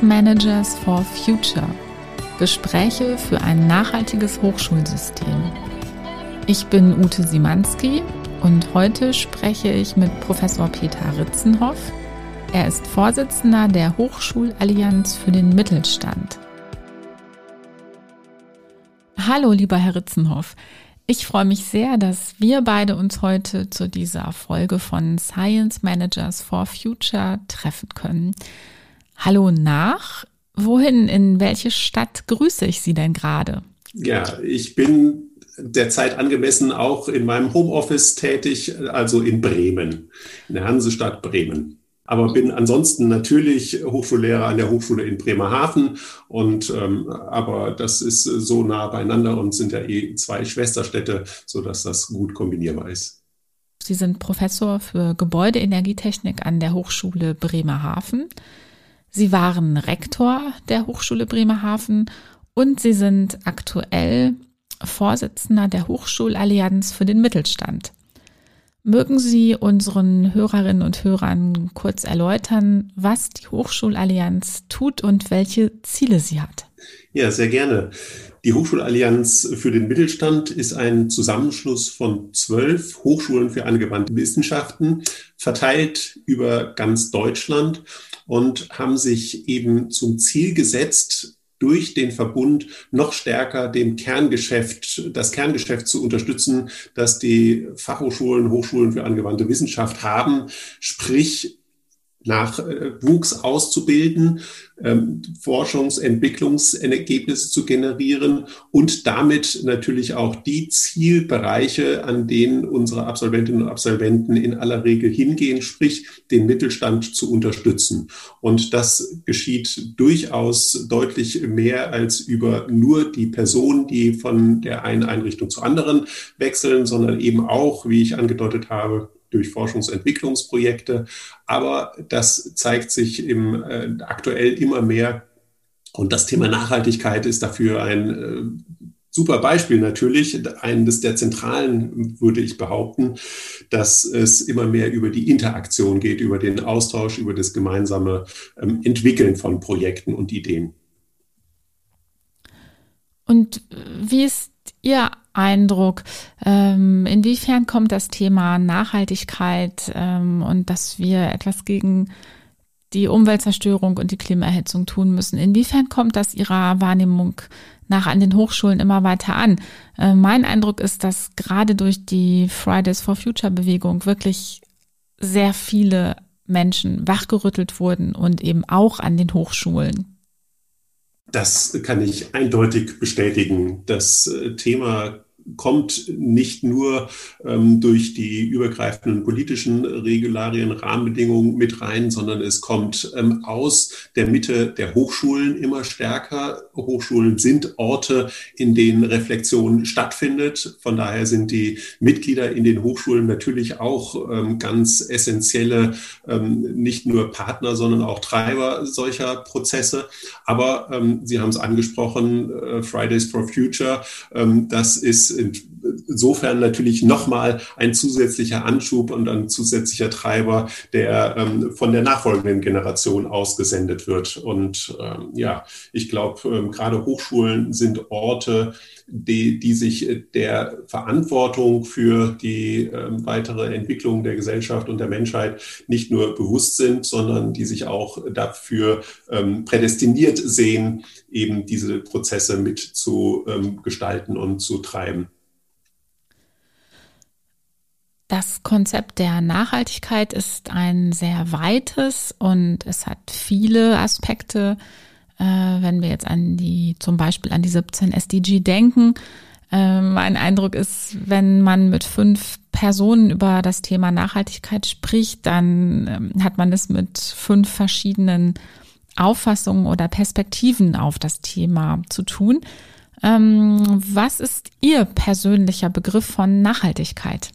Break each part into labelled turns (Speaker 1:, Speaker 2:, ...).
Speaker 1: Science Managers for Future. Gespräche für ein nachhaltiges Hochschulsystem. Ich bin Ute Simanski und heute spreche ich mit Professor Peter Ritzenhoff. Er ist Vorsitzender der Hochschulallianz für den Mittelstand. Hallo, lieber Herr Ritzenhoff. Ich freue mich sehr, dass wir beide uns heute zu dieser Folge von Science Managers for Future treffen können. Hallo nach. Wohin, in welche Stadt grüße ich Sie denn gerade?
Speaker 2: Ja, ich bin derzeit angemessen auch in meinem Homeoffice tätig, also in Bremen, in der Hansestadt Bremen aber bin ansonsten natürlich Hochschullehrer an der Hochschule in Bremerhaven. Und ähm, aber das ist so nah beieinander und sind ja eh zwei Schwesterstädte, sodass das gut kombinierbar ist.
Speaker 1: Sie sind Professor für Gebäudeenergietechnik an der Hochschule Bremerhaven. Sie waren Rektor der Hochschule Bremerhaven und Sie sind aktuell Vorsitzender der Hochschulallianz für den Mittelstand. Mögen Sie unseren Hörerinnen und Hörern kurz erläutern, was die Hochschulallianz tut und welche Ziele sie hat?
Speaker 2: Ja, sehr gerne. Die Hochschulallianz für den Mittelstand ist ein Zusammenschluss von zwölf Hochschulen für angewandte Wissenschaften, verteilt über ganz Deutschland und haben sich eben zum Ziel gesetzt, durch den Verbund noch stärker dem Kerngeschäft, das Kerngeschäft zu unterstützen, das die Fachhochschulen, Hochschulen für angewandte Wissenschaft haben, sprich Nachwuchs auszubilden, ähm, Forschungs-, Entwicklungsergebnisse zu generieren und damit natürlich auch die Zielbereiche, an denen unsere Absolventinnen und Absolventen in aller Regel hingehen, sprich den Mittelstand zu unterstützen. Und das geschieht durchaus deutlich mehr als über nur die Personen, die von der einen Einrichtung zur anderen wechseln, sondern eben auch, wie ich angedeutet habe, durch Forschungsentwicklungsprojekte. Aber das zeigt sich im, äh, aktuell immer mehr. Und das Thema Nachhaltigkeit ist dafür ein äh, super Beispiel natürlich, eines der zentralen, würde ich behaupten, dass es immer mehr über die Interaktion geht, über den Austausch, über das gemeinsame ähm, Entwickeln von Projekten und Ideen.
Speaker 1: Und wie ist Ihr Eindruck? Ähm, inwiefern kommt das Thema Nachhaltigkeit ähm, und dass wir etwas gegen die Umweltzerstörung und die Klimaerhitzung tun müssen? Inwiefern kommt das Ihrer Wahrnehmung nach an den Hochschulen immer weiter an? Äh, mein Eindruck ist, dass gerade durch die Fridays for Future Bewegung wirklich sehr viele Menschen wachgerüttelt wurden und eben auch an den Hochschulen.
Speaker 2: Das kann ich eindeutig bestätigen. Das äh, Thema kommt nicht nur ähm, durch die übergreifenden politischen Regularien, Rahmenbedingungen mit rein, sondern es kommt ähm, aus der Mitte der Hochschulen immer stärker. Hochschulen sind Orte, in denen Reflexion stattfindet. Von daher sind die Mitglieder in den Hochschulen natürlich auch ähm, ganz essentielle, ähm, nicht nur Partner, sondern auch Treiber solcher Prozesse. Aber ähm, Sie haben es angesprochen, äh, Fridays for Future, ähm, das ist insofern natürlich nochmal ein zusätzlicher Anschub und ein zusätzlicher Treiber, der ähm, von der nachfolgenden Generation ausgesendet wird. Und ähm, ja, ich glaube, ähm, gerade Hochschulen sind Orte, die, die sich der Verantwortung für die ähm, weitere Entwicklung der Gesellschaft und der Menschheit nicht nur bewusst sind, sondern die sich auch dafür ähm, prädestiniert sehen, eben diese Prozesse mit zu ähm, gestalten und zu treiben.
Speaker 1: Das Konzept der Nachhaltigkeit ist ein sehr weites und es hat viele Aspekte. Äh, wenn wir jetzt an die, zum Beispiel an die 17 SDG denken, äh, mein Eindruck ist, wenn man mit fünf Personen über das Thema Nachhaltigkeit spricht, dann ähm, hat man es mit fünf verschiedenen Auffassungen oder Perspektiven auf das Thema zu tun. Ähm, was ist Ihr persönlicher Begriff von Nachhaltigkeit?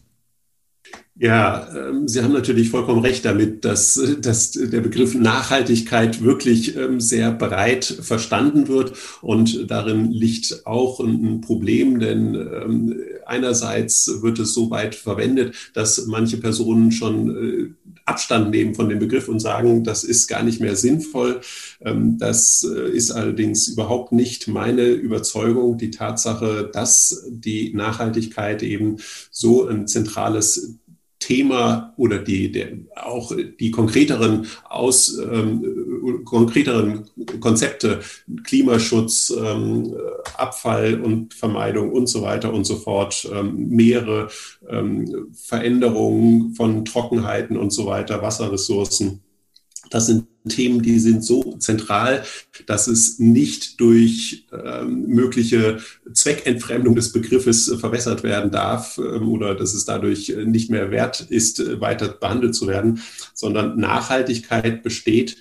Speaker 2: Ja, ähm, Sie haben natürlich vollkommen recht damit, dass, dass der Begriff Nachhaltigkeit wirklich ähm, sehr breit verstanden wird. Und darin liegt auch ein Problem, denn ähm, einerseits wird es so weit verwendet, dass manche Personen schon äh, Abstand nehmen von dem Begriff und sagen, das ist gar nicht mehr sinnvoll. Das äh, ist allerdings überhaupt nicht meine Überzeugung. Die Tatsache, dass die Nachhaltigkeit eben so ein zentrales Thema oder die, der, auch die konkreteren aus ähm, konkreteren Konzepte Klimaschutz, ähm, Abfall und Vermeidung und so weiter und so fort, ähm, Meere, ähm, Veränderungen von Trockenheiten und so weiter, Wasserressourcen das sind Themen, die sind so zentral, dass es nicht durch ähm, mögliche Zweckentfremdung des Begriffes äh, verwässert werden darf ähm, oder dass es dadurch äh, nicht mehr wert ist, äh, weiter behandelt zu werden, sondern Nachhaltigkeit besteht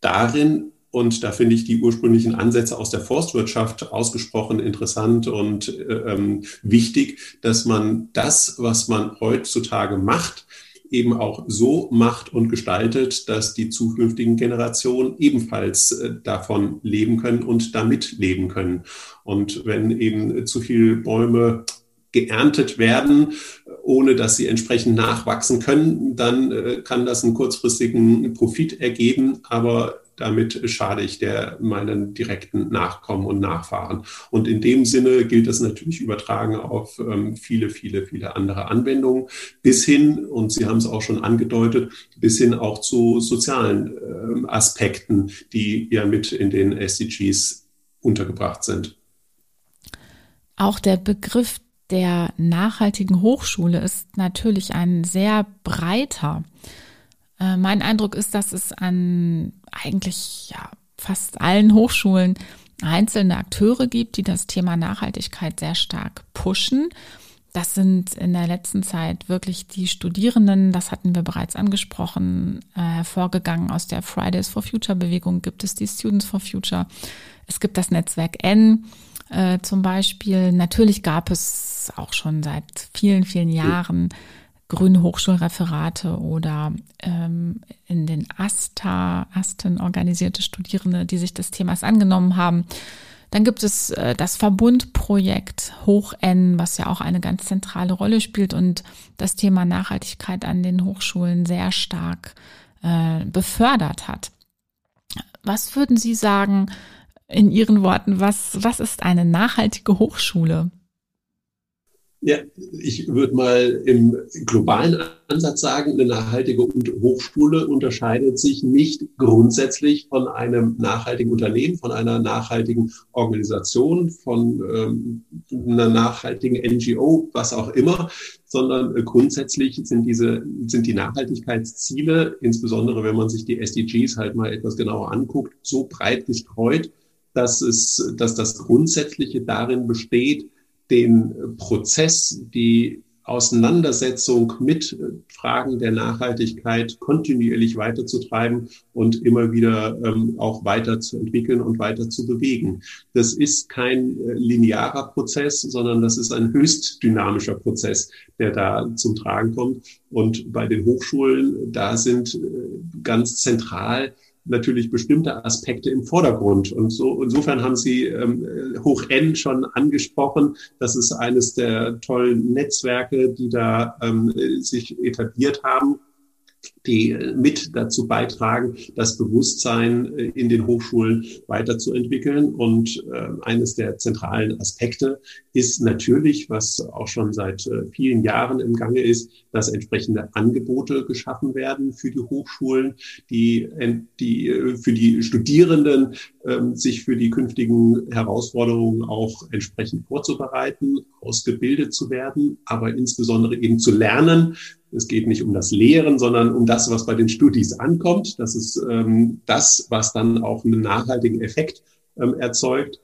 Speaker 2: darin, und da finde ich die ursprünglichen Ansätze aus der Forstwirtschaft ausgesprochen interessant und äh, ähm, wichtig, dass man das, was man heutzutage macht, eben auch so macht und gestaltet, dass die zukünftigen Generationen ebenfalls äh, davon leben können und damit leben können. Und wenn eben zu viele Bäume geerntet werden, ohne dass sie entsprechend nachwachsen können, dann äh, kann das einen kurzfristigen Profit ergeben, aber damit schade ich der meinen direkten Nachkommen und Nachfahren. Und in dem Sinne gilt das natürlich übertragen auf ähm, viele, viele, viele andere Anwendungen bis hin, und Sie haben es auch schon angedeutet, bis hin auch zu sozialen äh, Aspekten, die ja mit in den SDGs untergebracht sind.
Speaker 1: Auch der Begriff der nachhaltigen Hochschule ist natürlich ein sehr breiter. Äh, mein Eindruck ist, dass es an eigentlich ja, fast allen Hochschulen einzelne Akteure gibt, die das Thema Nachhaltigkeit sehr stark pushen. Das sind in der letzten Zeit wirklich die Studierenden, das hatten wir bereits angesprochen, äh, hervorgegangen aus der Fridays for Future Bewegung gibt es die Students for Future. Es gibt das Netzwerk N äh, zum Beispiel. Natürlich gab es auch schon seit vielen, vielen Jahren grüne Hochschulreferate oder ähm, in den ASTA, ASTEN organisierte Studierende, die sich des Themas angenommen haben. Dann gibt es äh, das Verbundprojekt Hoch N, was ja auch eine ganz zentrale Rolle spielt und das Thema Nachhaltigkeit an den Hochschulen sehr stark äh, befördert hat. Was würden Sie sagen in Ihren Worten, was, was ist eine nachhaltige Hochschule?
Speaker 2: Ja, ich würde mal im globalen Ansatz sagen, eine nachhaltige Hochschule unterscheidet sich nicht grundsätzlich von einem nachhaltigen Unternehmen, von einer nachhaltigen Organisation, von ähm, einer nachhaltigen NGO, was auch immer, sondern äh, grundsätzlich sind diese, sind die Nachhaltigkeitsziele, insbesondere wenn man sich die SDGs halt mal etwas genauer anguckt, so breit gestreut, dass es, dass das Grundsätzliche darin besteht, den Prozess, die Auseinandersetzung mit Fragen der Nachhaltigkeit kontinuierlich weiterzutreiben und immer wieder ähm, auch weiterzuentwickeln und weiter zu bewegen. Das ist kein äh, linearer Prozess, sondern das ist ein höchst dynamischer Prozess, der da zum Tragen kommt. Und bei den Hochschulen, da sind äh, ganz zentral natürlich bestimmte Aspekte im Vordergrund. Und so insofern haben Sie ähm, Hoch N schon angesprochen. Das ist eines der tollen Netzwerke, die da ähm, sich etabliert haben die mit dazu beitragen, das Bewusstsein äh, in den Hochschulen weiterzuentwickeln. Und äh, eines der zentralen Aspekte ist natürlich, was auch schon seit äh, vielen Jahren im Gange ist, dass entsprechende Angebote geschaffen werden für die Hochschulen, die, die für die Studierenden ähm, sich für die künftigen Herausforderungen auch entsprechend vorzubereiten, ausgebildet zu werden, aber insbesondere eben zu lernen, es geht nicht um das Lehren, sondern um das, was bei den Studis ankommt. Das ist ähm, das, was dann auch einen nachhaltigen Effekt ähm, erzeugt.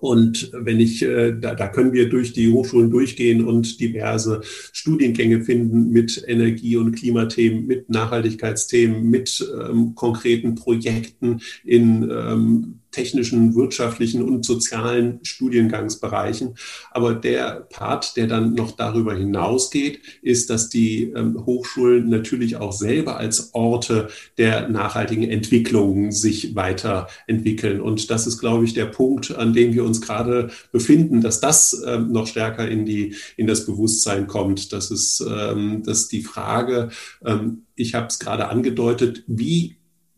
Speaker 2: Und wenn ich, äh, da, da können wir durch die Hochschulen durchgehen und diverse Studiengänge finden mit Energie- und Klimathemen, mit Nachhaltigkeitsthemen, mit ähm, konkreten Projekten in ähm, technischen, wirtschaftlichen und sozialen Studiengangsbereichen. Aber der Part, der dann noch darüber hinausgeht, ist, dass die ähm, Hochschulen natürlich auch selber als Orte der nachhaltigen Entwicklung sich weiterentwickeln. Und das ist, glaube ich, der Punkt, an dem wir uns uns gerade befinden, dass das ähm, noch stärker in die in das Bewusstsein kommt. Das ist, ähm, dass die Frage, ähm, ich habe es gerade angedeutet, wie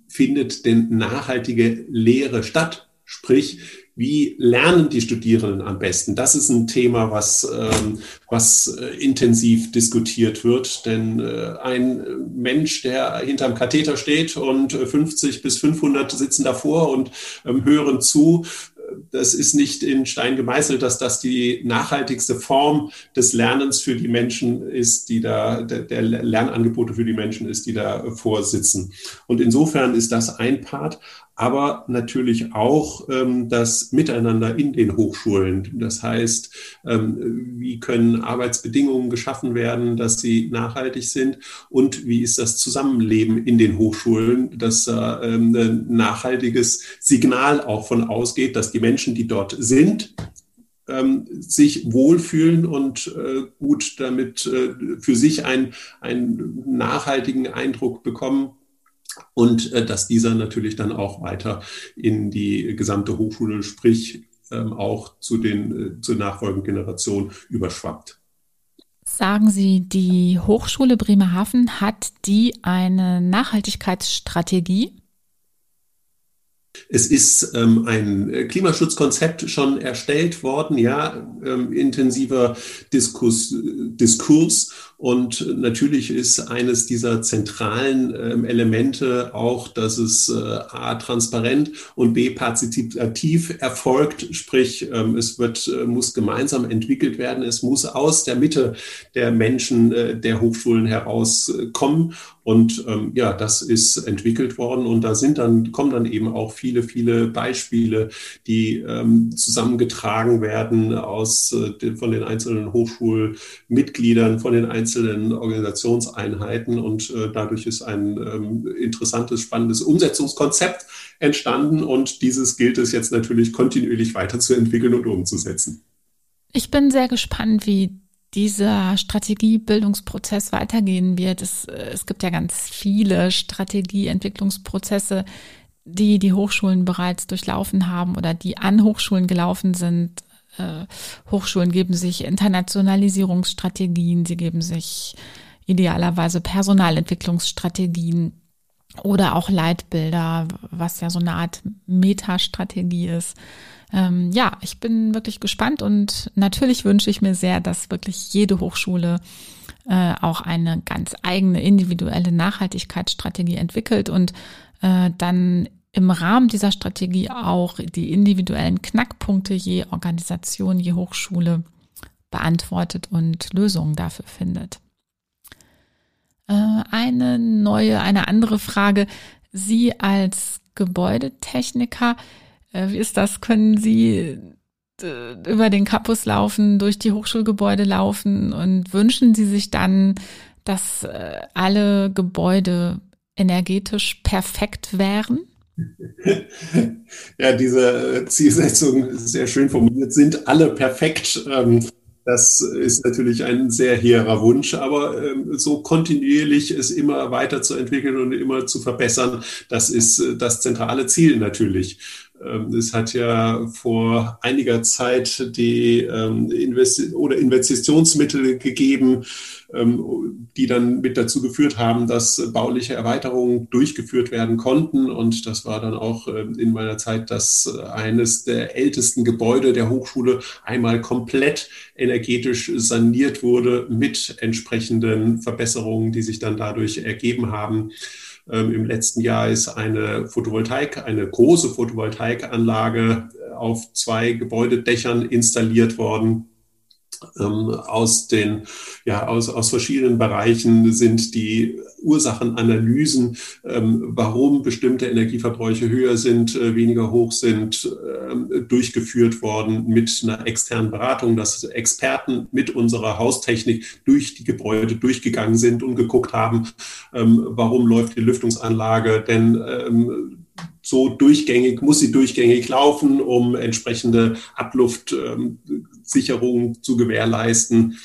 Speaker 2: findet denn nachhaltige Lehre statt? Sprich, wie lernen die Studierenden am besten? Das ist ein Thema, was, ähm, was äh, intensiv diskutiert wird. Denn äh, ein Mensch, der hinterm Katheter steht und 50 bis 500 sitzen davor und ähm, hören zu, das ist nicht in Stein gemeißelt, dass das die nachhaltigste Form des Lernens für die Menschen ist, die da, der, der Lernangebote für die Menschen ist, die da vorsitzen. Und insofern ist das ein Part aber natürlich auch ähm, das Miteinander in den Hochschulen. Das heißt, ähm, wie können Arbeitsbedingungen geschaffen werden, dass sie nachhaltig sind und wie ist das Zusammenleben in den Hochschulen, dass äh, ähm, ein nachhaltiges Signal auch von ausgeht, dass die Menschen, die dort sind, ähm, sich wohlfühlen und äh, gut damit äh, für sich ein, einen nachhaltigen Eindruck bekommen und äh, dass dieser natürlich dann auch weiter in die gesamte Hochschule, sprich ähm, auch zu den äh, zur nachfolgenden Generation überschwappt.
Speaker 1: Sagen Sie, die Hochschule Bremerhaven hat die eine Nachhaltigkeitsstrategie?
Speaker 2: Es ist ähm, ein Klimaschutzkonzept schon erstellt worden, ja, ähm, intensiver Diskurs, Diskurs und natürlich ist eines dieser zentralen ähm, Elemente auch, dass es äh, A, transparent und B, partizipativ erfolgt. Sprich, ähm, es wird, äh, muss gemeinsam entwickelt werden. Es muss aus der Mitte der Menschen äh, der Hochschulen herauskommen. Und ähm, ja, das ist entwickelt worden. Und da sind dann, kommen dann eben auch viele, viele Beispiele, die ähm, zusammengetragen werden aus, äh, von den einzelnen Hochschulmitgliedern, von den einzelnen einzelnen Organisationseinheiten und äh, dadurch ist ein ähm, interessantes, spannendes Umsetzungskonzept entstanden und dieses gilt es jetzt natürlich kontinuierlich weiterzuentwickeln und umzusetzen.
Speaker 1: Ich bin sehr gespannt, wie dieser Strategiebildungsprozess weitergehen wird. Es, äh, es gibt ja ganz viele Strategieentwicklungsprozesse, die die Hochschulen bereits durchlaufen haben oder die an Hochschulen gelaufen sind. Äh, Hochschulen geben sich Internationalisierungsstrategien, sie geben sich idealerweise Personalentwicklungsstrategien oder auch Leitbilder, was ja so eine Art Metastrategie ist. Ähm, ja, ich bin wirklich gespannt und natürlich wünsche ich mir sehr, dass wirklich jede Hochschule äh, auch eine ganz eigene individuelle Nachhaltigkeitsstrategie entwickelt und äh, dann im Rahmen dieser Strategie auch die individuellen Knackpunkte je Organisation, je Hochschule beantwortet und Lösungen dafür findet. Äh, eine neue, eine andere Frage. Sie als Gebäudetechniker, äh, wie ist das? Können Sie äh, über den Campus laufen, durch die Hochschulgebäude laufen und wünschen Sie sich dann, dass alle Gebäude energetisch perfekt wären?
Speaker 2: Ja, diese Zielsetzung ist sehr schön formuliert, sind alle perfekt. Ähm, das ist natürlich ein sehr hehrer Wunsch, aber ähm, so kontinuierlich es immer weiterzuentwickeln und immer zu verbessern, das ist äh, das zentrale Ziel natürlich. Ähm, es hat ja vor einiger Zeit die Investi oder Investitionsmittel gegeben, ähm, die dann mit dazu geführt haben, dass bauliche Erweiterungen durchgeführt werden konnten. Und das war dann auch ähm, in meiner Zeit, dass äh, eines der ältesten Gebäude der Hochschule einmal komplett energetisch saniert wurde mit entsprechenden Verbesserungen, die sich dann dadurch ergeben haben. Ähm, Im letzten Jahr ist eine Photovoltaik, eine große Photovoltaikanlage äh, auf zwei Gebäudedächern installiert worden ähm, aus den, ja, aus, aus verschiedenen Bereichen sind die Ursachenanalysen, ähm, warum bestimmte Energieverbräuche höher sind, äh, weniger hoch sind, ähm, durchgeführt worden mit einer externen Beratung, dass Experten mit unserer Haustechnik durch die Gebäude durchgegangen sind und geguckt haben, ähm, warum läuft die Lüftungsanlage denn ähm, so durchgängig, muss sie durchgängig laufen, um entsprechende Abluftsicherung zu gewährleisten.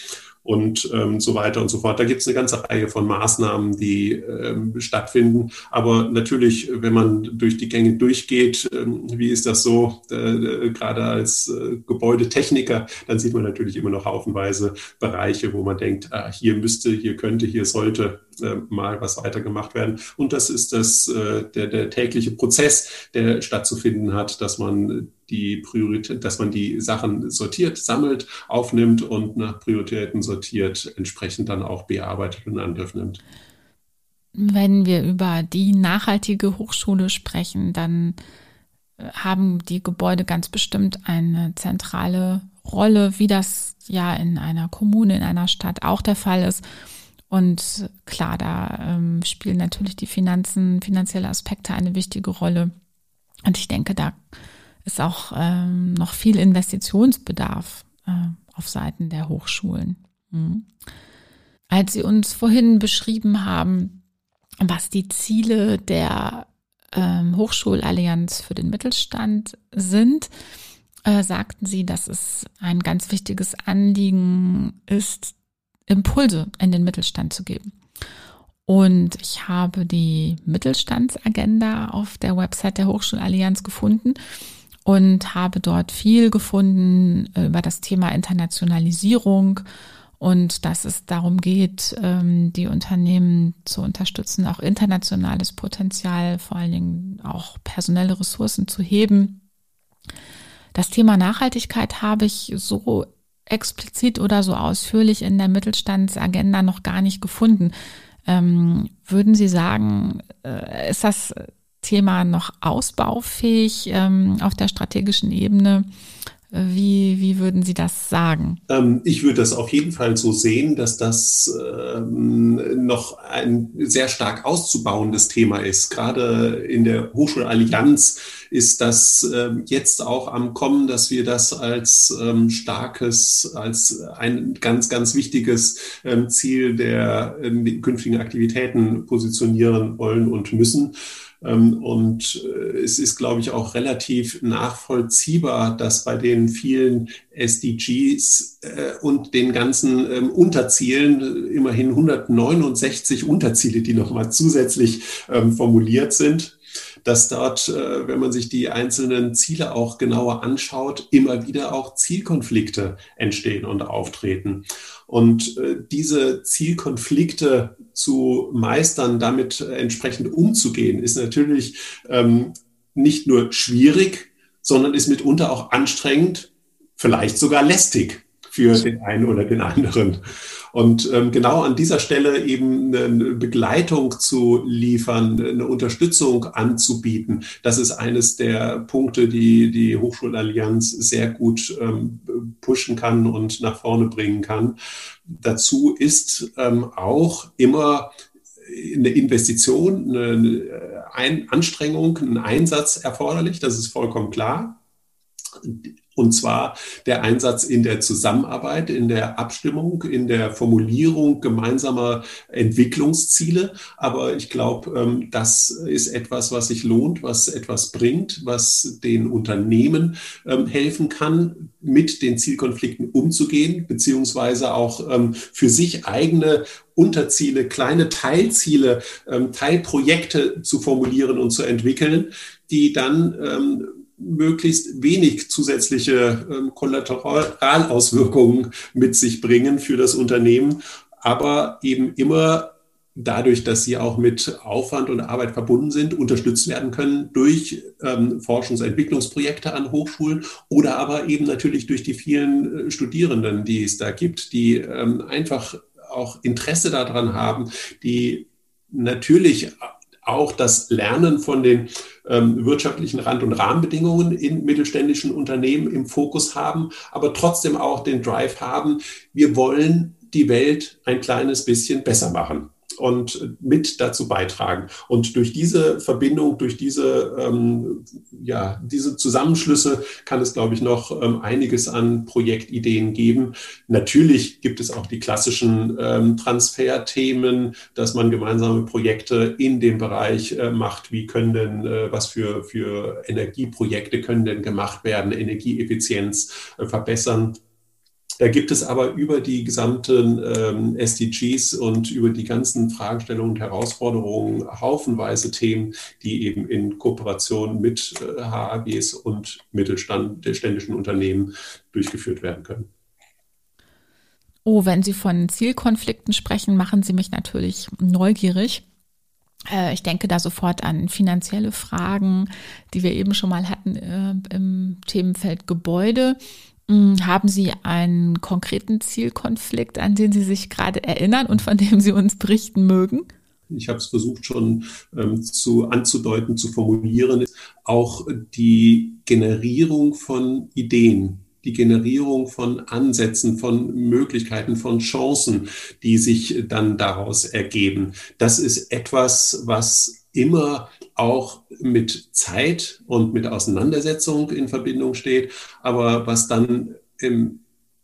Speaker 2: und ähm, so weiter und so fort. Da gibt es eine ganze Reihe von Maßnahmen, die ähm, stattfinden. Aber natürlich, wenn man durch die Gänge durchgeht, ähm, wie ist das so, äh, äh, gerade als äh, Gebäudetechniker, dann sieht man natürlich immer noch haufenweise Bereiche, wo man denkt, ah, hier müsste, hier könnte, hier sollte äh, mal was weitergemacht werden. Und das ist das, äh, der, der tägliche Prozess, der stattzufinden hat, dass man die Priorität, dass man die Sachen sortiert, sammelt, aufnimmt und nach Prioritäten sortiert, entsprechend dann auch bearbeitet und Angriff nimmt.
Speaker 1: Wenn wir über die nachhaltige Hochschule sprechen, dann haben die Gebäude ganz bestimmt eine zentrale Rolle, wie das ja in einer Kommune, in einer Stadt auch der Fall ist. Und klar, da ähm, spielen natürlich die Finanzen, finanzielle Aspekte eine wichtige Rolle. Und ich denke, da ist auch ähm, noch viel Investitionsbedarf äh, auf Seiten der Hochschulen. Mhm. Als Sie uns vorhin beschrieben haben, was die Ziele der ähm, Hochschulallianz für den Mittelstand sind, äh, sagten Sie, dass es ein ganz wichtiges Anliegen ist, Impulse in den Mittelstand zu geben. Und ich habe die Mittelstandsagenda auf der Website der Hochschulallianz gefunden und habe dort viel gefunden über das Thema Internationalisierung und dass es darum geht, ähm, die Unternehmen zu unterstützen, auch internationales Potenzial, vor allen Dingen auch personelle Ressourcen zu heben. Das Thema Nachhaltigkeit habe ich so explizit oder so ausführlich in der Mittelstandsagenda noch gar nicht gefunden. Ähm, würden Sie sagen, äh, ist das Thema noch ausbaufähig ähm, auf der strategischen Ebene? Wie, wie würden Sie das sagen?
Speaker 2: Ähm, ich würde das auf jeden Fall so sehen, dass das ähm, noch ein sehr stark auszubauendes Thema ist. Gerade in der Hochschulallianz ist das ähm, jetzt auch am Kommen, dass wir das als starkes, als ein ganz, ganz wichtiges Ziel der künftigen Aktivitäten positionieren wollen und müssen. Ähm, und äh, es ist, glaube ich, auch relativ nachvollziehbar, dass bei den vielen SDGs äh, und den ganzen ähm, Unterzielen, immerhin 169 Unterziele, die nochmal zusätzlich ähm, formuliert sind, dass dort, wenn man sich die einzelnen Ziele auch genauer anschaut, immer wieder auch Zielkonflikte entstehen und auftreten. Und diese Zielkonflikte zu meistern, damit entsprechend umzugehen, ist natürlich ähm, nicht nur schwierig, sondern ist mitunter auch anstrengend, vielleicht sogar lästig für den einen oder den anderen. Und ähm, genau an dieser Stelle eben eine Begleitung zu liefern, eine Unterstützung anzubieten, das ist eines der Punkte, die die Hochschulallianz sehr gut ähm, pushen kann und nach vorne bringen kann. Dazu ist ähm, auch immer eine Investition, eine ein Anstrengung, ein Einsatz erforderlich, das ist vollkommen klar. Und zwar der Einsatz in der Zusammenarbeit, in der Abstimmung, in der Formulierung gemeinsamer Entwicklungsziele. Aber ich glaube, ähm, das ist etwas, was sich lohnt, was etwas bringt, was den Unternehmen ähm, helfen kann, mit den Zielkonflikten umzugehen, beziehungsweise auch ähm, für sich eigene Unterziele, kleine Teilziele, Teilprojekte zu formulieren und zu entwickeln, die dann möglichst wenig zusätzliche ähm, Kollateralauswirkungen mit sich bringen für das Unternehmen, aber eben immer dadurch, dass sie auch mit Aufwand und Arbeit verbunden sind, unterstützt werden können durch ähm, Forschungs- und Entwicklungsprojekte an Hochschulen oder aber eben natürlich durch die vielen äh, Studierenden, die es da gibt, die ähm, einfach auch Interesse daran haben, die natürlich auch das Lernen von den ähm, wirtschaftlichen Rand- und Rahmenbedingungen in mittelständischen Unternehmen im Fokus haben, aber trotzdem auch den Drive haben, wir wollen die Welt ein kleines bisschen besser machen und mit dazu beitragen. Und durch diese Verbindung, durch diese, ähm, ja, diese Zusammenschlüsse kann es, glaube ich, noch ähm, einiges an Projektideen geben. Natürlich gibt es auch die klassischen ähm, Transferthemen, dass man gemeinsame Projekte in dem Bereich äh, macht. Wie können denn, äh, was für, für Energieprojekte können denn gemacht werden, Energieeffizienz äh, verbessern Da gibt es aber über die gesamten ähm, SDGs und über die ganzen Fragestellungen und Herausforderungen haufenweise Themen, die eben in Kooperation mit äh, HAGs und mittelständischen Unternehmen durchgeführt werden können.
Speaker 1: Oh, wenn Sie von Zielkonflikten sprechen, machen Sie mich natürlich neugierig. Äh, ich denke da sofort an finanzielle Fragen, die wir eben schon mal hatten äh, im Themenfeld Gebäude. Hm, haben Sie einen konkreten Zielkonflikt, an den Sie sich gerade erinnern und von dem Sie uns berichten mögen?
Speaker 2: Ich habe es versucht schon ähm, zu anzudeuten, zu formulieren, auch die Generierung von Ideen, die Generierung von Ansätzen, von Möglichkeiten, von Chancen, die sich dann daraus ergeben. Das ist etwas, was immer auch mit Zeit und mit Auseinandersetzung in Verbindung steht, aber was dann im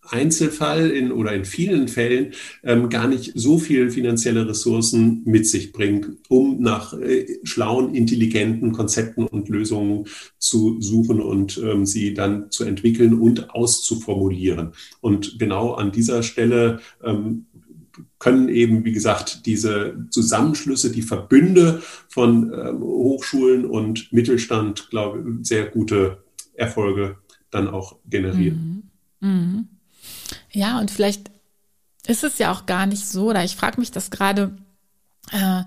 Speaker 2: Einzelfall in, oder in vielen Fällen ähm, gar nicht so viel finanzielle Ressourcen mit sich bringt, um nach äh, schlauen, intelligenten Konzepten und Lösungen zu suchen und ähm, sie dann zu entwickeln und auszuformulieren. Und genau an dieser Stelle ähm, können eben, wie gesagt, diese Zusammenschlüsse, die Verbünde von ähm, Hochschulen und Mittelstand, glaube ich, sehr gute Erfolge dann auch generieren. Mhm. Mhm.
Speaker 1: Ja, und vielleicht ist es ja auch gar nicht so, oder ich frage mich das gerade, äh,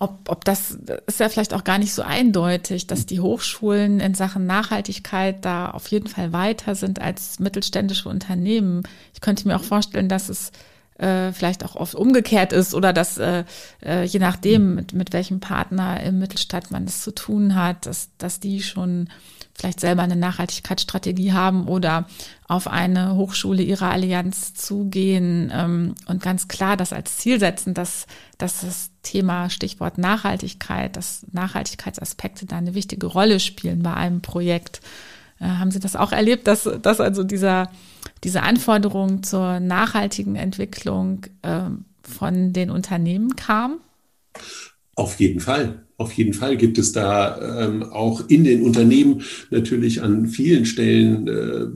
Speaker 1: ob, ob das ist ja vielleicht auch gar nicht so eindeutig, dass die Hochschulen in Sachen Nachhaltigkeit da auf jeden Fall weiter sind als mittelständische Unternehmen. Ich könnte mir auch vorstellen, dass es äh, vielleicht auch oft umgekehrt ist oder dass äh, äh, je nachdem, mit, mit welchem Partner im Mittelstadt man es zu tun hat, dass, dass die schon vielleicht selber eine Nachhaltigkeitsstrategie haben oder auf eine Hochschule ihrer Allianz zugehen ähm, und ganz klar das als Ziel setzen, dass, dass das Thema Stichwort Nachhaltigkeit, dass Nachhaltigkeitsaspekte da eine wichtige Rolle spielen bei einem Projekt. Äh, haben Sie das auch erlebt, dass, dass also dieser, diese Anforderung zur nachhaltigen Entwicklung äh, von den Unternehmen kam?
Speaker 2: Auf jeden Fall. Auf jeden Fall gibt es da ähm, auch in den Unternehmen natürlich an vielen Stellen äh,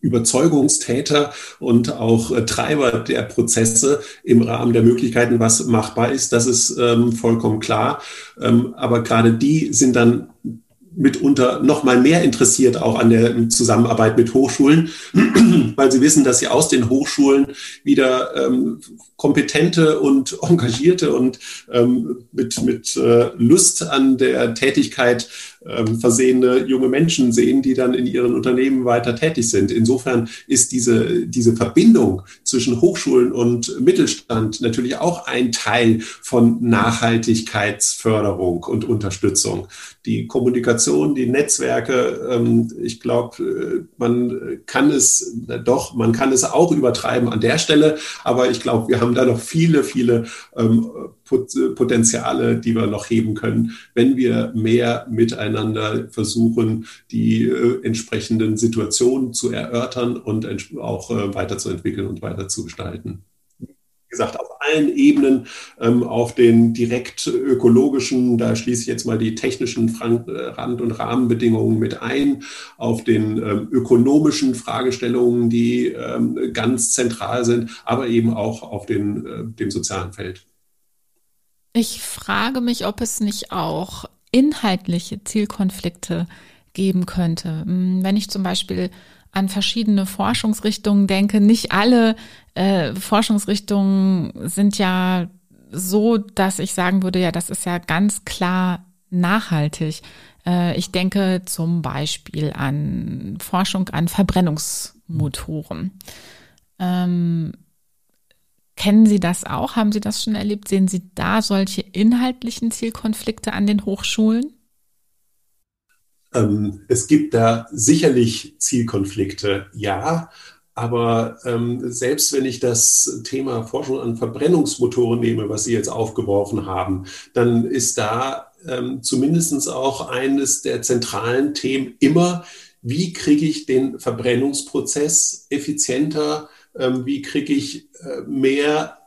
Speaker 2: Überzeugungstäter und auch äh, Treiber der Prozesse im Rahmen der Möglichkeiten, was machbar ist. Das ist ähm, vollkommen klar. Ähm, aber gerade die sind dann mitunter noch mal mehr interessiert auch an der Zusammenarbeit mit Hochschulen, weil sie wissen, dass sie aus den Hochschulen wieder ähm, kompetente und engagierte und ähm, mit, mit äh, Lust an der Tätigkeit ähm, versehene junge Menschen sehen, die dann in ihren Unternehmen weiter tätig sind. Insofern ist diese, diese Verbindung zwischen Hochschulen und Mittelstand natürlich auch ein Teil von Nachhaltigkeitsförderung und Unterstützung. Die Kommunikation, die Netzwerke, ähm, ich glaube, äh, man kann es doch, man kann es auch übertreiben an der Stelle, aber ich glaube, wir haben haben da noch viele, viele ähm, Potenziale, die wir noch heben können, wenn wir mehr miteinander versuchen, die äh, entsprechenden Situationen zu erörtern und auch äh, weiterzuentwickeln und weiterzugestalten gesagt, auf allen Ebenen, ähm, auf den direkt ökologischen, da schließe ich jetzt mal die technischen Rand- und Rahmenbedingungen mit ein, auf den ähm, ökonomischen Fragestellungen, die ähm, ganz zentral sind, aber eben auch auf den, äh, dem sozialen Feld.
Speaker 1: Ich frage mich, ob es nicht auch inhaltliche Zielkonflikte geben könnte. Hm, wenn ich zum Beispiel an verschiedene Forschungsrichtungen denke, nicht alle äh, Forschungsrichtungen sind ja so, dass ich sagen würde, ja, das ist ja ganz klar nachhaltig. Äh, ich denke zum Beispiel an Forschung an Verbrennungsmotoren. Ähm, kennen Sie das auch? Haben Sie das schon erlebt? Sehen Sie da solche inhaltlichen Zielkonflikte an den Hochschulen?
Speaker 2: Ähm, es gibt da sicherlich Zielkonflikte, ja. Aber ähm, selbst wenn ich das Thema Forschung an Verbrennungsmotoren nehme, was Sie jetzt aufgeworfen haben, dann ist da ähm, zumindest auch eines der zentralen Themen immer, wie kriege ich den Verbrennungsprozess effizienter, ähm, wie kriege ich äh, mehr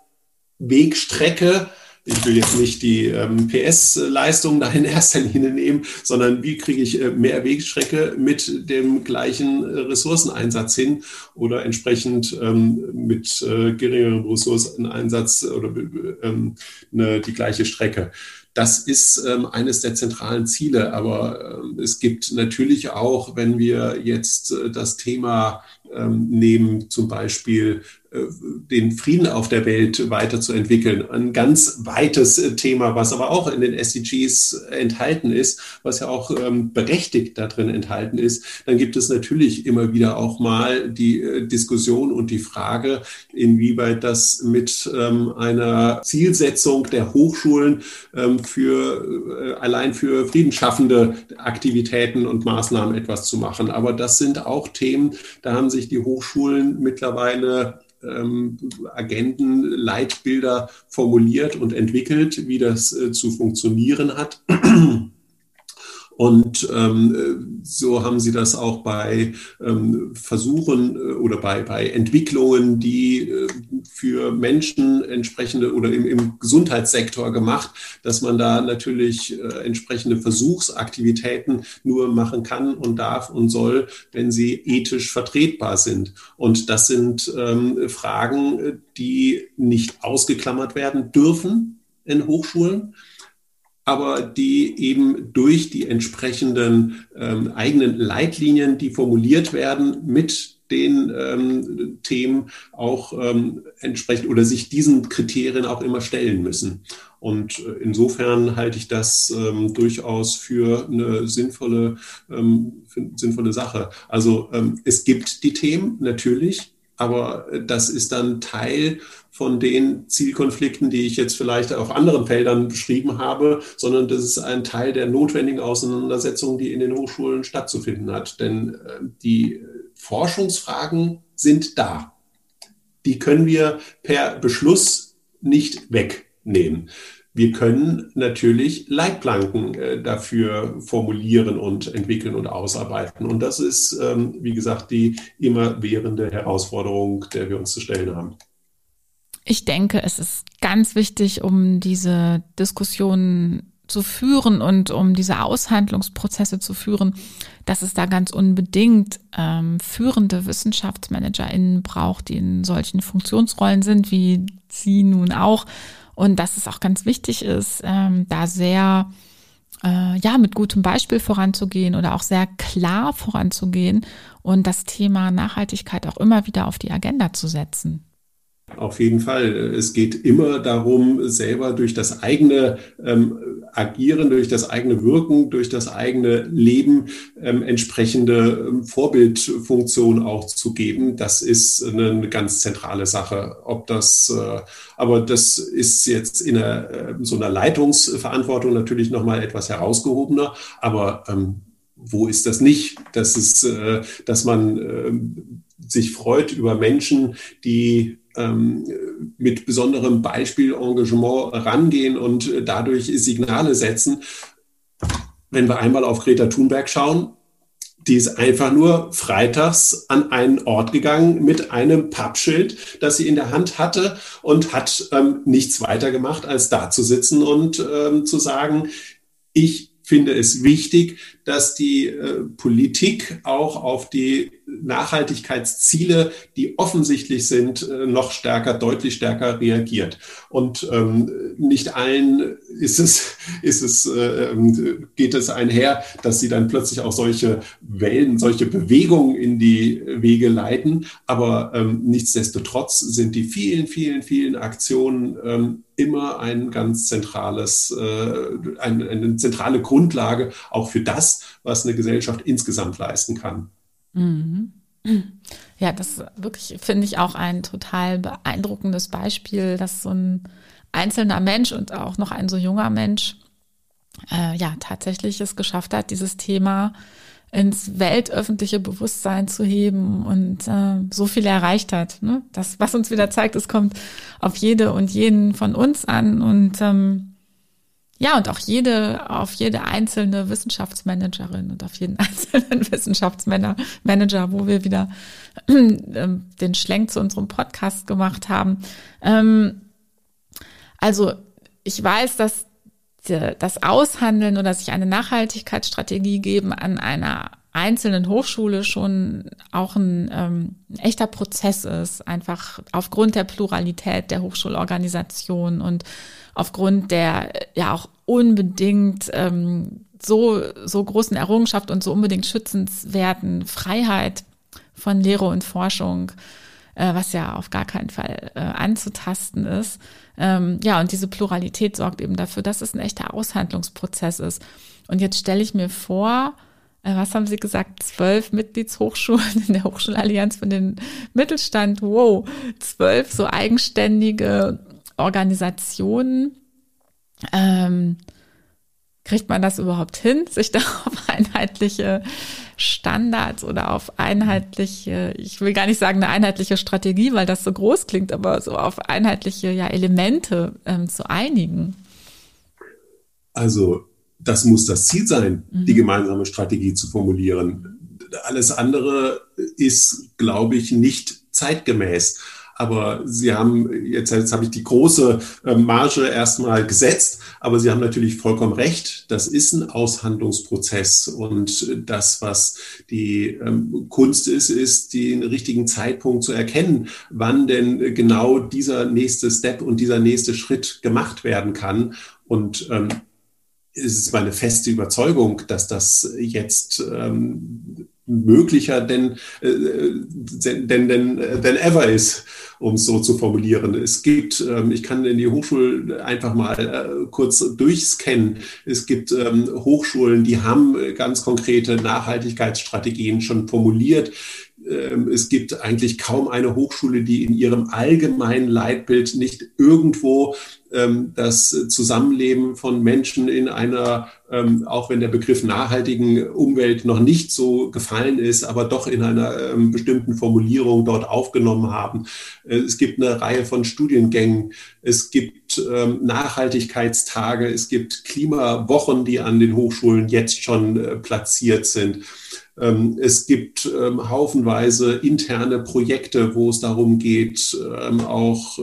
Speaker 2: Wegstrecke ich will jetzt nicht die ähm, PS-Leistung da in erster Linie nehmen, sondern wie kriege ich äh, mehr Wegstrecke mit dem gleichen äh, Ressourceneinsatz hin oder entsprechend ähm, mit äh, geringerem Ressourceneinsatz oder ähm, ne, die gleiche Strecke. Das ist ähm, eines der zentralen Ziele. Aber ähm, es gibt natürlich auch, wenn wir jetzt äh, das Thema ähm, nehmen, zum Beispiel äh, den Frieden auf der Welt weiterzuentwickeln. Ein ganz weites äh, Thema, was aber auch in den SDGs enthalten ist, was ja auch ähm, berechtigt darin enthalten ist. Dann gibt es natürlich immer wieder auch mal die äh, Diskussion und die Frage, inwieweit das mit ähm, einer Zielsetzung der Hochschulen für allein für friedensschaffende Aktivitäten und Maßnahmen etwas zu machen. Aber das sind auch Themen, da haben sich die Hochschulen mittlerweile ähm, Agenten, Leitbilder formuliert und entwickelt, wie das äh, zu funktionieren hat. Und ähm, so haben sie das auch bei ähm, Versuchen äh, oder bei, bei Entwicklungen, die äh, für Menschen entsprechende oder im, im Gesundheitssektor gemacht, dass man da natürlich äh, entsprechende Versuchsaktivitäten nur machen kann und darf und soll, wenn sie ethisch vertretbar sind. Und das sind ähm, Fragen, die nicht ausgeklammert werden dürfen in Hochschulen aber die eben durch die entsprechenden ähm, eigenen Leitlinien, die formuliert werden, mit den ähm, Themen auch ähm, entsprechend oder sich diesen Kriterien auch immer stellen müssen. Und äh, insofern halte ich das ähm, durchaus für eine sinnvolle, ähm, für sinnvolle Sache. Also ähm, es gibt die Themen natürlich, aber das ist dann Teil von den Zielkonflikten, die ich jetzt vielleicht auf anderen Feldern beschrieben habe, sondern das ist ein Teil der notwendigen Auseinandersetzung, die in den Hochschulen stattzufinden hat. Denn äh, die Forschungsfragen sind da. Die können wir per Beschluss nicht wegnehmen. Wir können natürlich Leitplanken äh, dafür formulieren und entwickeln und ausarbeiten. Und das ist, ähm, wie gesagt, die immerwährende Herausforderung, der wir uns zu stellen haben.
Speaker 1: Ich denke, es ist ganz wichtig, um diese Diskussionen zu führen und um diese Aushandlungsprozesse zu führen, dass es da ganz unbedingt ähm, führende WissenschaftsmanagerInnen braucht, die in solchen Funktionsrollen sind, wie Sie nun auch. Und dass es auch ganz wichtig ist, ähm, da sehr äh, ja mit gutem Beispiel voranzugehen oder auch sehr klar voranzugehen und das Thema Nachhaltigkeit auch immer wieder auf die Agenda zu setzen.
Speaker 2: Auf jeden Fall. Es geht immer darum, selber durch das eigene ähm, Agieren, durch das eigene Wirken, durch das eigene Leben ähm, entsprechende ähm, Vorbildfunktion auch zu geben. Das ist eine ganz zentrale Sache. Ob das, äh, aber das ist jetzt in einer, äh, so einer Leitungsverantwortung natürlich nochmal etwas herausgehobener. Aber ähm, wo ist das nicht? Das ist, äh, dass man äh, sich freut über Menschen, die ähm, mit besonderem Beispiel, Engagement rangehen und dadurch Signale setzen. Wenn wir einmal auf Greta Thunberg schauen, die ist einfach nur freitags an einen Ort gegangen mit einem Pappschild, das sie in der Hand hatte und hat ähm, nichts weiter gemacht, als da zu sitzen und ähm, zu sagen, ich finde es wichtig, dass die äh, Politik auch auf die Nachhaltigkeitsziele, die offensichtlich sind, äh, noch stärker, deutlich stärker reagiert. Und ähm, nicht allen ist es, ist es, äh, ähm, geht es einher, dass sie dann plötzlich auch solche Wellen, solche Bewegungen in die Wege leiten. Aber ähm, nichtsdestotrotz sind die vielen, vielen, vielen Aktionen ähm, immer ein ganz zentrales, äh, eine, eine zentrale Grundlage auch für das, was eine Gesellschaft insgesamt leisten kann.
Speaker 1: Mhm. Ja, das wirklich finde ich auch ein total beeindruckendes Beispiel, dass so ein einzelner Mensch und auch noch ein so junger Mensch äh, ja tatsächlich es geschafft hat, dieses Thema ins weltöffentliche Bewusstsein zu heben und äh, so viel erreicht hat. Ne? Das, was uns wieder zeigt, es kommt auf jede und jeden von uns an und ähm, ja, und auch jede, auf jede einzelne Wissenschaftsmanagerin und auf jeden einzelnen Wissenschaftsmanager, wo wir wieder äh, den Schlenk zu unserem Podcast gemacht haben. Ähm, also ich weiß, dass das Aushandeln oder sich eine Nachhaltigkeitsstrategie geben an einer einzelnen Hochschule schon auch ein, ähm, ein echter Prozess ist, einfach aufgrund der Pluralität der Hochschulorganisation und aufgrund der ja auch unbedingt ähm, so, so großen Errungenschaft und so unbedingt schützenswerten Freiheit von Lehre und Forschung, äh, was ja auf gar keinen Fall äh, anzutasten ist. Ähm, ja, und diese Pluralität sorgt eben dafür, dass es ein echter Aushandlungsprozess ist. Und jetzt stelle ich mir vor, äh, was haben Sie gesagt, zwölf Mitgliedshochschulen in der Hochschulallianz für den Mittelstand. Wow, zwölf so eigenständige Organisationen. Ähm, kriegt man das überhaupt hin, sich da auf einheitliche Standards oder auf einheitliche, ich will gar nicht sagen eine einheitliche Strategie, weil das so groß klingt, aber so auf einheitliche ja, Elemente ähm, zu einigen?
Speaker 2: Also das muss das Ziel sein, mhm. die gemeinsame Strategie zu formulieren. Alles andere ist, glaube ich, nicht zeitgemäß. Aber Sie haben, jetzt, jetzt habe ich die große äh, Marge erstmal gesetzt, aber Sie haben natürlich vollkommen recht. Das ist ein Aushandlungsprozess. Und das, was die ähm, Kunst ist, ist, den richtigen Zeitpunkt zu erkennen, wann denn genau dieser nächste Step und dieser nächste Schritt gemacht werden kann. Und ähm, es ist meine feste Überzeugung, dass das jetzt ähm, möglicher denn, äh, denn, denn, denn, denn ever ist, um es so zu formulieren. Es gibt, ähm, ich kann in die Hochschule einfach mal äh, kurz durchscannen. Es gibt ähm, Hochschulen, die haben ganz konkrete Nachhaltigkeitsstrategien schon formuliert. Ähm, es gibt eigentlich kaum eine Hochschule, die in ihrem allgemeinen Leitbild nicht irgendwo ähm, das Zusammenleben von Menschen in einer, ähm, auch wenn der Begriff nachhaltigen Umwelt noch nicht so gefallen ist, aber doch in einer bestimmten Formulierung dort aufgenommen haben. Äh, es gibt eine Reihe von Studiengängen. Es gibt Nachhaltigkeitstage. Es gibt Klimawochen, die an den Hochschulen jetzt schon äh, platziert sind. Ähm, es gibt ähm, haufenweise interne Projekte, wo es darum geht, ähm, auch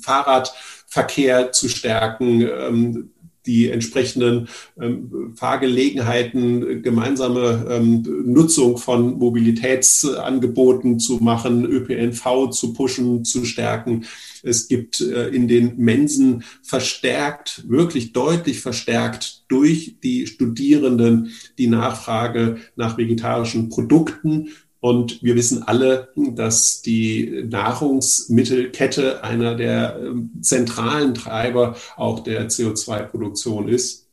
Speaker 2: Fahrradverkehr zu stärken, die entsprechenden ähm, Fahrgelegenheiten, gemeinsame ähm, Nutzung von Mobilitätsangeboten zu machen, ÖPNV zu pushen, zu stärken. Es gibt äh, in den Mensen verstärkt, wirklich deutlich verstärkt durch die Studierenden die Nachfrage nach vegetarischen Produkten und wir wissen alle, dass die Nahrungsmittelkette einer der ähm, zentralen Treiber auch der CO2-Produktion ist.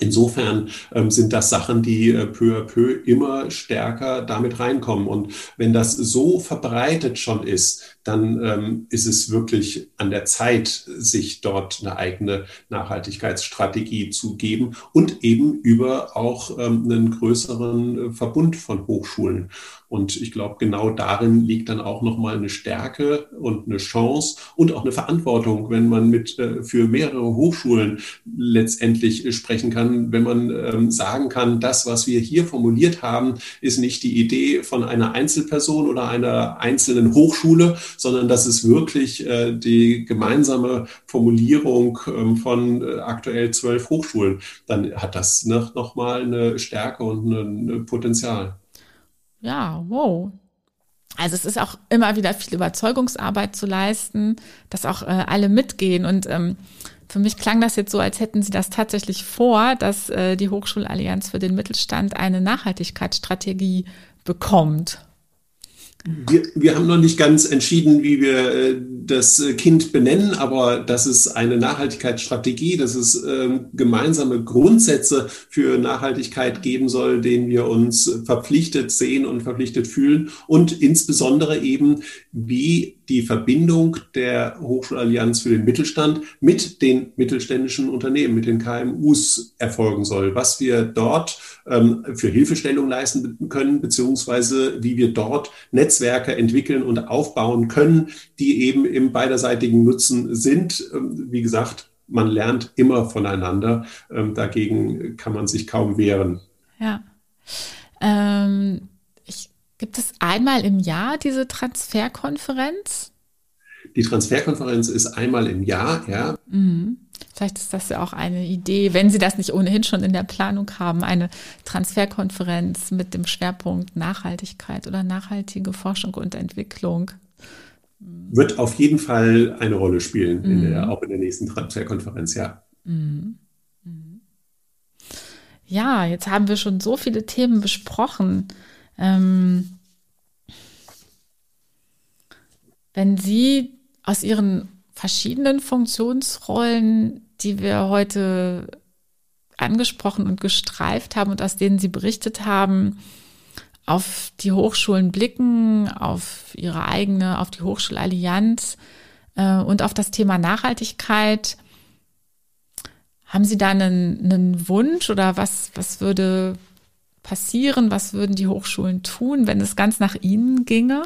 Speaker 2: Insofern ähm, sind das Sachen, die äh, peu à peu immer stärker damit reinkommen. Und wenn das so verbreitet schon ist, dann ähm, ist es wirklich an der Zeit, sich dort eine eigene Nachhaltigkeitsstrategie zu geben und eben über auch ähm, einen größeren äh, Verbund von Hochschulen. Und ich glaube, genau darin liegt dann auch nochmal eine Stärke und eine Chance und auch eine Verantwortung, wenn man mit äh, für mehrere Hochschulen letztendlich sprechen kann, wenn man ähm, sagen kann, das, was wir hier formuliert haben, ist nicht die Idee von einer Einzelperson oder einer einzelnen Hochschule, sondern das ist wirklich äh, die gemeinsame Formulierung ähm, von äh, aktuell zwölf Hochschulen. Dann hat das nochmal eine Stärke und ein Potenzial.
Speaker 1: Ja, wow. Also es ist auch immer wieder viel Überzeugungsarbeit zu leisten, dass auch äh, alle mitgehen. Und ähm, für mich klang das jetzt so, als hätten Sie das tatsächlich vor, dass äh, die Hochschulallianz für den Mittelstand eine Nachhaltigkeitsstrategie bekommt.
Speaker 2: Wir, wir haben noch nicht ganz entschieden, wie wir äh, das Kind benennen, aber das ist eine Nachhaltigkeitsstrategie, dass es äh, gemeinsame Grundsätze für Nachhaltigkeit geben soll, denen wir uns verpflichtet sehen und verpflichtet fühlen und insbesondere eben, wie die Verbindung der Hochschulallianz für den Mittelstand mit den mittelständischen Unternehmen, mit den KMUs erfolgen soll, was wir dort ähm, für Hilfestellung leisten können, beziehungsweise wie wir dort Netzwerke entwickeln und aufbauen können, die eben im beiderseitigen Nutzen sind. Ähm, wie gesagt, man lernt immer voneinander. Ähm, dagegen kann man sich kaum wehren.
Speaker 1: Ja. Ähm, gibt es einmal im Jahr diese Transferkonferenz?
Speaker 2: Die Transferkonferenz ist einmal im Jahr, ja. Mhm.
Speaker 1: Vielleicht ist das ja auch eine Idee, wenn Sie das nicht ohnehin schon in der Planung haben, eine Transferkonferenz mit dem Schwerpunkt Nachhaltigkeit oder nachhaltige Forschung und Entwicklung.
Speaker 2: Wird auf jeden Fall eine Rolle spielen, mhm. in der, auch in der nächsten Transferkonferenz, ja. Mhm.
Speaker 1: mhm. Ja, jetzt haben wir schon so viele Themen besprochen. Ähm, wenn Sie aus Ihren verschiedenen Funktionsrollen, die wir heute angesprochen und gestreift haben und aus denen Sie berichtet haben, auf die Hochschulen blicken, auf Ihre eigene, auf die Hochschulallianz äh, und auf das Thema Nachhaltigkeit. Haben Sie da einen, einen Wunsch oder was, was würde passieren? Was würden die Hochschulen tun, wenn es ganz nach Ihnen ginge?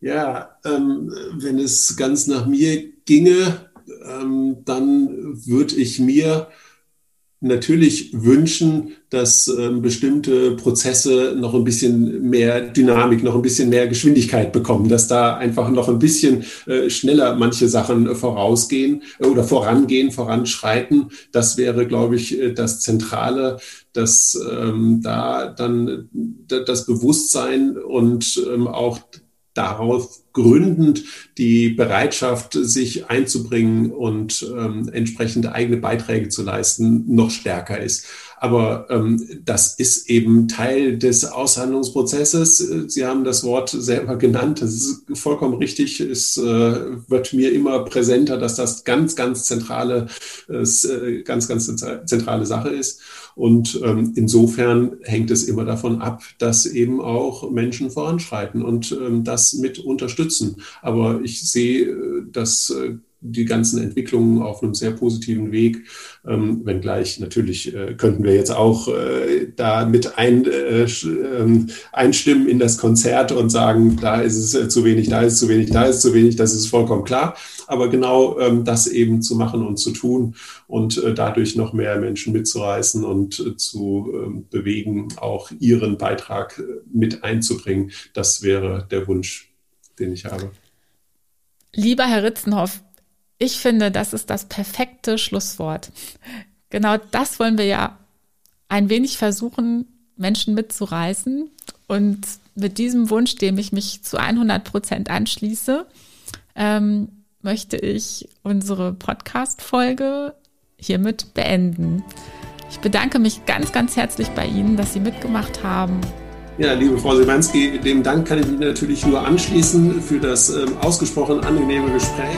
Speaker 2: Ja, ähm, wenn es ganz nach mir ginge, ähm, dann würde ich mir natürlich wünschen, dass ähm, bestimmte Prozesse noch ein bisschen mehr Dynamik, noch ein bisschen mehr Geschwindigkeit bekommen, dass da einfach noch ein bisschen äh, schneller manche Sachen vorausgehen äh, oder vorangehen, voranschreiten. Das wäre, glaube ich, äh, das Zentrale, dass ähm, da dann das Bewusstsein und ähm, auch darauf gründend die Bereitschaft, sich einzubringen und ähm, entsprechende eigene Beiträge zu leisten, noch stärker ist. Aber ähm, das ist eben Teil des Aushandlungsprozesses. Sie haben das Wort selber genannt. Das ist vollkommen richtig. Es äh, wird mir immer präsenter, dass das ganz, ganz zentrale, äh, ganz, ganz zentrale Sache ist. Und ähm, insofern hängt es immer davon ab, dass eben auch Menschen voranschreiten und ähm, das mit unterstützen. Aber ich sehe, äh, dass äh, die ganzen Entwicklungen auf einem sehr positiven Weg. Ähm, wenngleich natürlich äh, könnten wir jetzt auch äh, da mit ein, äh, äh, einstimmen in das Konzert und sagen, da ist es äh, zu wenig, da ist zu wenig, da ist zu wenig, das ist vollkommen klar. Aber genau ähm, das eben zu machen und zu tun und äh, dadurch noch mehr Menschen mitzureißen und zu ähm, bewegen, auch ihren Beitrag mit einzubringen, das wäre der Wunsch, den ich habe.
Speaker 1: Lieber Herr Ritzenhoff, ich finde, das ist das perfekte Schlusswort. Genau das wollen wir ja ein wenig versuchen, Menschen mitzureißen. Und mit diesem Wunsch, dem ich mich zu 100 Prozent anschließe, ähm, möchte ich unsere Podcast-Folge hiermit beenden. Ich bedanke mich ganz, ganz herzlich bei Ihnen, dass Sie mitgemacht haben.
Speaker 2: Ja, liebe Frau Simanski, dem Dank kann ich mich natürlich nur anschließen für das ähm, ausgesprochen angenehme Gespräch.